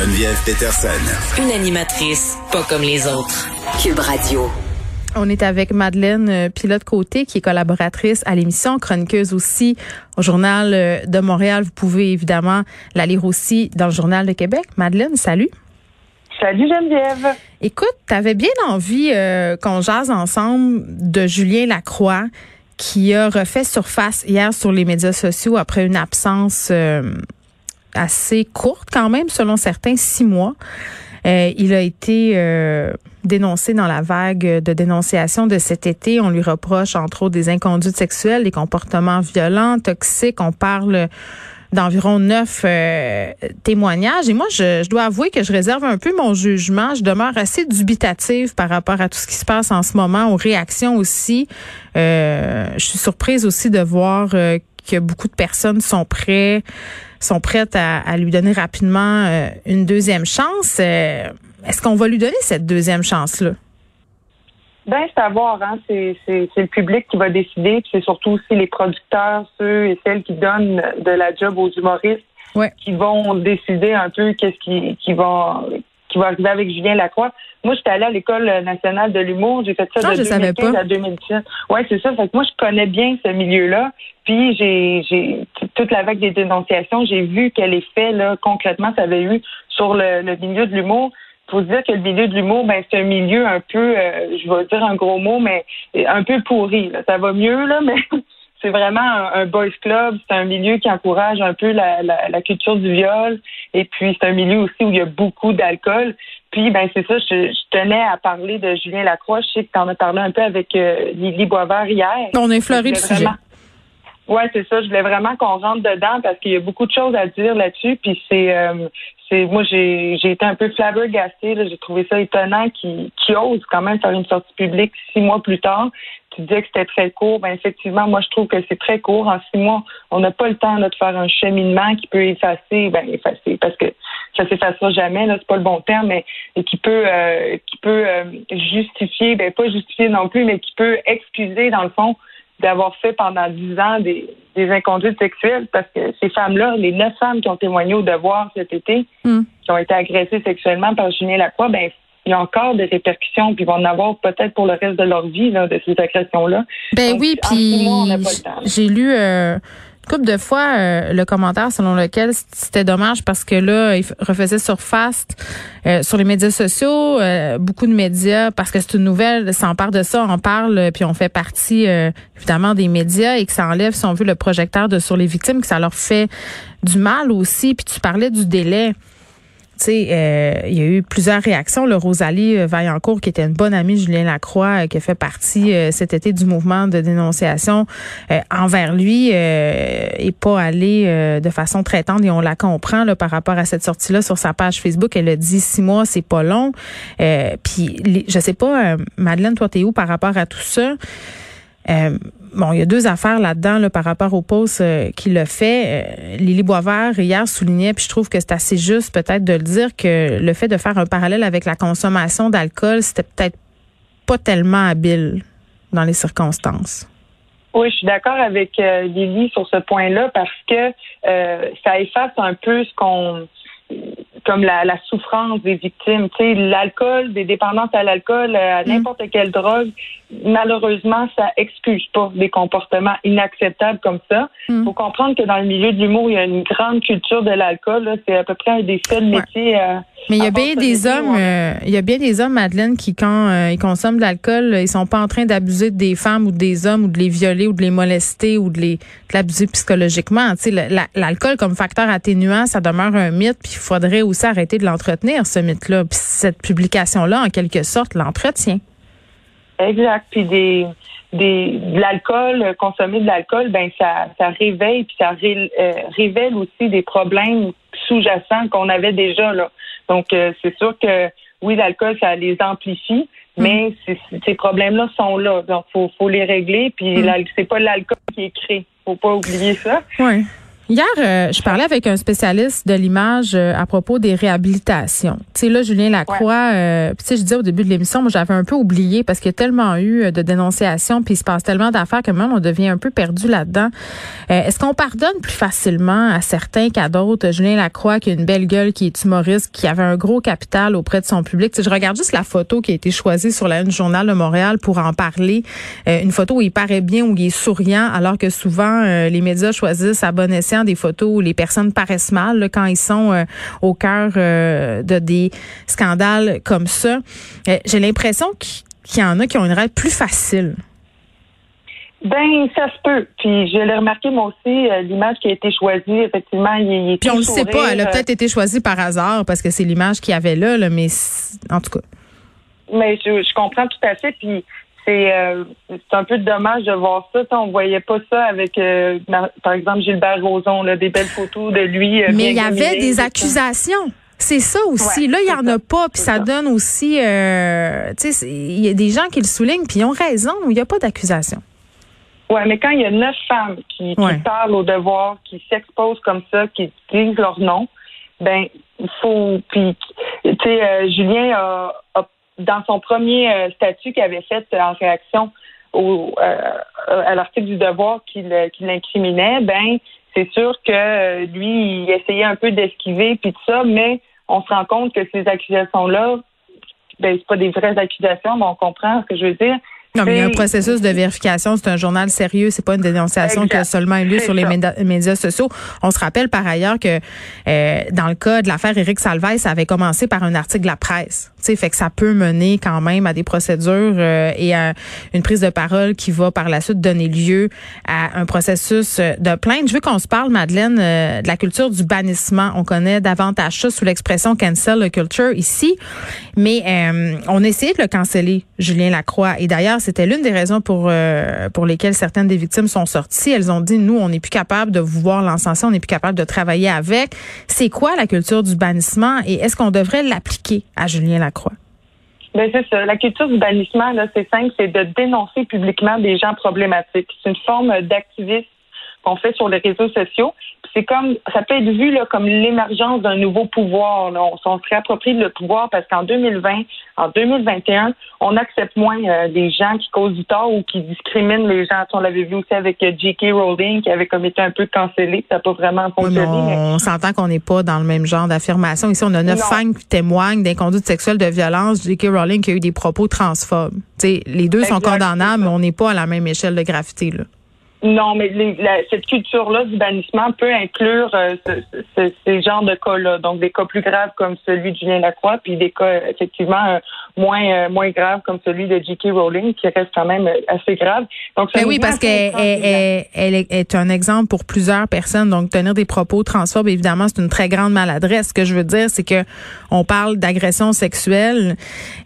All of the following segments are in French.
Geneviève Peterson. Une animatrice pas comme les autres. Cube Radio. On est avec Madeleine euh, Pilote-Côté, qui est collaboratrice à l'émission, chroniqueuse aussi au Journal euh, de Montréal. Vous pouvez évidemment la lire aussi dans le Journal de Québec. Madeleine, salut. Salut Geneviève. Écoute, tu avais bien envie euh, qu'on jase ensemble de Julien Lacroix, qui a refait surface hier sur les médias sociaux après une absence assez courte quand même, selon certains, six mois. Euh, il a été euh, dénoncé dans la vague de dénonciation de cet été. On lui reproche entre autres des inconduites sexuelles, des comportements violents, toxiques. On parle d'environ neuf euh, témoignages. Et moi, je, dois avouer que je réserve un peu mon jugement. Je demeure assez dubitative par rapport à tout ce qui se passe en ce moment, aux réactions aussi. je suis surprise aussi de voir que beaucoup de personnes sont prêtes sont prêtes à, lui donner rapidement euh, une deuxième chance. Euh, est-ce qu'on va lui donner cette deuxième chance-là? Ben, c'est à voir, hein. C'est, le public qui va décider, c'est surtout aussi les producteurs, ceux et celles qui donnent de la job aux humoristes, qui vont décider un peu qu'est-ce qui, qui va qui va arriver avec Julien Lacroix. Moi, j'étais allée à l'école nationale de l'humour. J'ai fait ça ah, de 2015 à 2017. Ouais, c'est ça. Fait que moi, je connais bien ce milieu-là. Puis j'ai, j'ai toute la vague des dénonciations, j'ai vu quel effet là concrètement ça avait eu sur le, milieu de l'humour. Faut dire que le milieu de l'humour, ben c'est un milieu un peu, euh, je vais dire un gros mot, mais un peu pourri. Là. Ça va mieux là, mais c'est vraiment un, boys club. C'est un milieu qui encourage un peu la, la, culture du viol. Et puis, c'est un milieu aussi où il y a beaucoup d'alcool. Puis, ben c'est ça, je, tenais à parler de Julien Lacroix. Je sais que tu en as parlé un peu avec euh, Lily Boisvert hier. On a effleuré le sujet. Oui, c'est ça. Je voulais vraiment qu'on rentre dedans parce qu'il y a beaucoup de choses à dire là-dessus. Puis c'est, euh, c'est, moi j'ai, j'ai été un peu flabbergastée. J'ai trouvé ça étonnant qu'il ose quand même faire une sortie publique six mois plus tard. Tu disais que c'était très court. Ben effectivement, moi je trouve que c'est très court. En six mois, on n'a pas le temps de faire un cheminement qui peut effacer, ben effacer parce que ça s'effacera jamais. Là, c'est pas le bon terme, mais qui peut, euh, qui peut euh, justifier, ben pas justifier non plus, mais qui peut excuser dans le fond d'avoir fait pendant dix ans des, des inconduites sexuelles parce que ces femmes-là, les neuf femmes qui ont témoigné au devoir cet été, hmm. qui ont été agressées sexuellement par Julien Lacroix, ben il y a encore des répercussions, puis ils vont en avoir peut-être pour le reste de leur vie là, de ces agressions-là. Ben oui, puis j'ai lu euh, couple de fois euh, le commentaire selon lequel c'était dommage parce que là, il refaisait surface euh, sur les médias sociaux. Euh, beaucoup de médias, parce que c'est une nouvelle, s'emparent de ça, on parle, puis on fait partie évidemment des médias et que ça enlève, si on veut, le projecteur de sur les victimes, que ça leur fait du mal aussi. Puis tu parlais du délai euh, il y a eu plusieurs réactions. Le Rosalie euh, Vaillancourt, qui était une bonne amie de Julien Lacroix, euh, qui a fait partie cet été du mouvement de dénonciation envers lui, et pas allé de façon très tendre, et on la comprend là, par rapport à cette sortie-là sur sa page Facebook. Elle a dit six mois, c'est pas long. Puis, je sais pas, Madeleine, toi, t'es où par rapport à tout ça? Bon, il y a deux affaires là-dedans là, par rapport au poste euh, qu'il a fait. Euh, Lily Boisvert hier soulignait, puis je trouve que c'est assez juste peut-être de le dire que le fait de faire un parallèle avec la consommation d'alcool, c'était peut-être pas tellement habile dans les circonstances. Oui, je suis d'accord avec euh, Lily sur ce point-là parce que ça efface un peu ce qu'on comme la, souffrance des victimes. Tu sais, l'alcool, des dépendances à l'alcool, à mm. n'importe quelle drogue, malheureusement, ça excuse pas des comportements inacceptables comme ça. Il mm. faut comprendre que dans le milieu de l'humour, il y a une grande culture de l'alcool. C'est à peu près un des seuls métiers. Euh, Mais il y a bien des hommes, euh, il y a bien des hommes, Madeleine, qui quand euh, ils consomment de l'alcool, ils sont pas en train d'abuser des femmes ou des hommes ou de les violer ou de les molester ou de les l'abuser psychologiquement. Tu sais, l'alcool comme facteur atténuant, ça demeure un mythe. Puis il faudrait aussi arrêter de l'entretenir ce mythe-là. Puis cette publication-là, en quelque sorte, l'entretient. Exact. Puis des, des de l'alcool, consommer de l'alcool, ben ça, ça réveille puis ça euh, révèle aussi des problèmes sous-jacent qu'on avait déjà là. Donc c'est sûr que oui, l'alcool, ça les amplifie, mm. mais ces problèmes-là sont là. Donc, faut, faut les régler. Puis, mm. c'est pas l'alcool qui est créé. Faut pas oublier ça. Oui. Hier, euh, je parlais avec un spécialiste de l'image euh, à propos des réhabilitations. Tu sais, là, Julien Lacroix, euh, tu sais, je disais au début de l'émission, moi, j'avais un peu oublié parce qu'il y a tellement eu de dénonciations, puis il se passe tellement d'affaires que même on devient un peu perdu là-dedans. Est-ce qu'on pardonne plus facilement à certains qu'à d'autres? Julien Lacroix, qui a une belle gueule, qui est humoriste, qui avait un gros capital auprès de son public. Tu sais, je regarde juste la photo qui a été choisie sur la une Journal de Montréal pour en parler. une photo où il paraît bien, où il est souriant, alors que souvent, les médias choisissent à bon escient des photos où les personnes paraissent mal quand ils sont euh, au cœur euh, de des scandales comme ça. Euh, j'ai l'impression qu'il y en a qui ont une règle plus facile. Ben, ça se peut. Puis je l'ai remarqué moi aussi, l'image qui a été choisie, effectivement, il, est Puis on le sait pas, elle a peut-être été choisie par hasard parce que c'est l'image qu'il y avait là, là, mais en tout cas. Mais je, je comprends tout à fait. Puis euh, c'est un peu dommage de voir ça. On voyait pas ça avec, euh, par exemple, Gilbert Rozon, là, des belles photos de lui. Euh, Mais il y avait des accusations. C'est ça aussi. là, il y en a pas, puis ça, donne aussi, tu sais, il y a des gens qui le soulignent, puis ils ont raison. Il n'y a pas d'accusation. Oui, mais quand il y a neuf femmes qui, parlent au devoir, qui s'exposent comme ça, qui disent leur nom, ben il faut. Puis, tu sais, Julien a, a dans son premier euh, statut qu'il avait fait en réaction au, euh, à l'article du devoir qui l'incriminait, ben c'est sûr que euh, lui, il essayait un peu d'esquiver puis tout ça, mais on se rend compte que ces accusations-là, ben c'est pas des vraies accusations, mais on comprend ce que je veux dire. Non, mais il y a un processus de vérification. C'est un journal sérieux. C'est pas une dénonciation qui a seulement eu lieu sur les médias sociaux. On se rappelle par ailleurs que euh, dans le cas de l'affaire Éric Salvaille, ça avait commencé par un article de la presse. Sais, fait que ça peut mener quand même à des procédures euh, et à une prise de parole qui va par la suite donner lieu à un processus de plainte. Je veux qu'on se parle, Madeleine, euh, de la culture du bannissement. On connaît davantage ça sous l'expression cancel culture ici, mais on a essayé de le canceller, Julien Lacroix. Et d'ailleurs, c'était l'une des raisons pour euh, pour lesquelles certaines des victimes sont sorties. Elles ont dit nous, on n'est plus capable de vous voir l'encenser, on n'est plus capable de travailler avec. C'est quoi la culture du bannissement et est-ce qu'on devrait l'appliquer à Julien Lacroix? Ben c'est ça. La culture du bannissement, là, c'est simple, c'est de dénoncer publiquement des gens problématiques. C'est une forme d'activisme qu'on fait sur les réseaux sociaux c'est comme ça peut être vu là, comme l'émergence d'un nouveau pouvoir. Là. On, s'en se réapproprie le pouvoir parce qu'en 2020, en 2021, on accepte moins euh, des gens qui causent du tort ou qui discriminent les gens. On l'avait vu aussi avec euh, J.K. Rowling qui avait comme été un peu cancellé. Ça n'a pas vraiment fonctionné. On s'entend qu'on n'est pas dans le même genre d'affirmation. Ici, on a neuf femmes qui témoignent d'inconduite sexuelle de violence. J.K. Rowling qui a eu des propos transphobes. T'sais, les deux sont condamnables, mais on n'est pas à la même échelle de gravité. Là. Non, mais cette culture-là du bannissement peut inclure euh, ces genres de cas-là. Donc, des cas plus graves comme celui de Julien Lacroix, puis des cas effectivement euh, moins euh, moins graves comme celui de J.K. Rowling, qui reste quand même assez grave. Donc, ben oui, parce qu'elle elle, est un exemple pour plusieurs personnes. Donc, tenir des propos transphobes, évidemment, c'est une très grande maladresse. Ce que je veux dire, c'est que on parle d'agression sexuelle,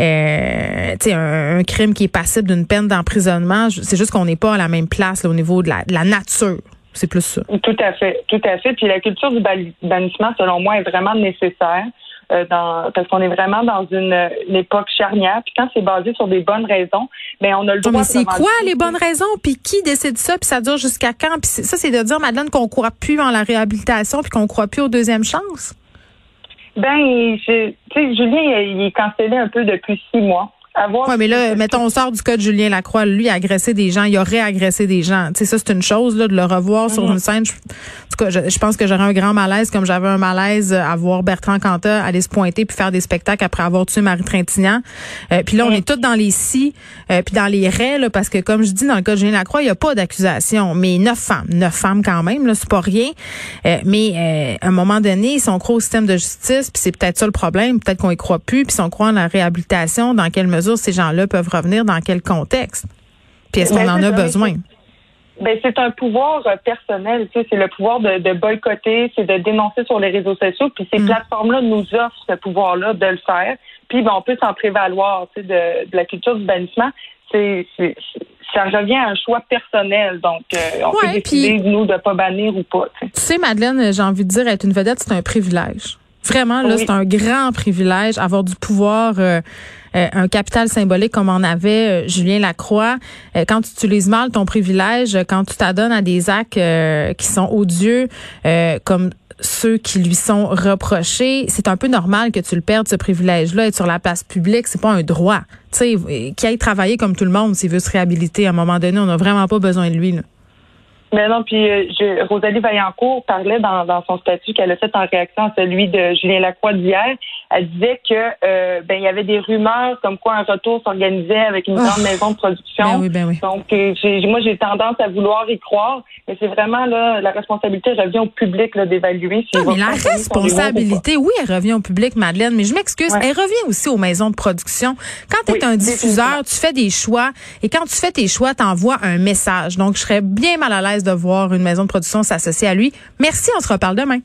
euh, un, un crime qui est passible d'une peine d'emprisonnement. C'est juste qu'on n'est pas à la même place au niveau de la, nature. C'est plus ça. Tout à fait, tout à fait. Puis la culture du bannissement, selon moi, est vraiment nécessaire. Euh, parce qu'on est vraiment dans une, époque charnière. Puis quand c'est basé sur des bonnes raisons, ben on a le droit. mais c'est quoi les bonnes raisons? Puis qui décide ça? Puis ça dure jusqu'à quand? Puis ça, c'est de dire Madeleine qu'on croit plus en la réhabilitation puis qu'on croit plus aux deuxièmes chances? Ben, tu sais, Julien, il est cancellé un peu depuis six mois. Oui, mais là, mettons, on sort du cas de Julien Lacroix. Lui, a agressé des gens. Il aurait agressé des gens. Tu sais, ça, c'est une chose, là, de le revoir sur mhm. une scène. Je, en tout cas, je, pense que j'aurais un grand malaise, comme j'avais un malaise à voir Bertrand Cantat aller se pointer puis faire des spectacles après avoir tué Marie Trintignant. Euh, puis là, on est tous dans les si, euh, puis dans les raies, là, parce que, comme je dis, dans le cas de Julien Lacroix, il n'y a pas d'accusation. Mais neuf femmes. Neuf femmes quand même, là, c'est pas rien. Euh, mais à un moment donné, si on croit au système de justice, puis c'est peut-être ça le problème, peut-être qu'on y croit plus, puis si on croit en la réhabilitation, dans quelle mesure ces gens-là peuvent revenir, dans quel contexte? Puis est-ce qu'on ben, en a besoin? Ben, c'est un pouvoir euh, personnel, tu sais, c'est le pouvoir de, boycotter, c'est de dénoncer sur les réseaux sociaux, puis ces mm. plateformes-là nous offrent ce pouvoir-là de le faire, puis ben, on peut s'en prévaloir, tu sais, de, la culture du bannissement. ça revient à un choix personnel. Donc, euh, on peut décider, nous, de pas bannir ou pas. Tu sais, Madeleine, j'ai envie de dire, être une vedette, c'est un privilège. Vraiment, là, c'est un grand privilège, avoir du pouvoir, euh, euh, un capital symbolique comme en avait Julien Lacroix. quand tu utilises mal ton privilège, quand tu t'adonnes à des actes qui sont odieux, comme ceux qui lui sont reprochés, c'est un peu normal que tu le perdes ce privilège-là. Être sur la place publique, c'est pas un droit. Tu sais, qu'il aille travailler comme tout le monde s'il veut se réhabiliter. À un moment donné, on n'a vraiment pas besoin de lui. Là. Mais non, puis euh, Rosalie Vaillancourt parlait dans, dans son statut qu'elle a fait en réaction à celui de Julien Lacroix d'hier. Elle disait que euh, ben il y avait des rumeurs comme quoi un retour s'organisait avec une grande ah! maison de production. Ben oui, ben oui. Donc euh, moi j'ai tendance à vouloir y croire, mais c'est vraiment là la responsabilité revient au public d'évaluer. Si mais la responsabilité, oui, elle revient au public, Madeleine. Mais je m'excuse, elle revient aussi aux maisons de production. Quand tu es un diffuseur, tu fais des choix et quand tu fais tes choix, tu envoies un message. Donc je serais bien mal à l'aise de voir une maison de production s'associer à lui. Merci, on se reparle demain.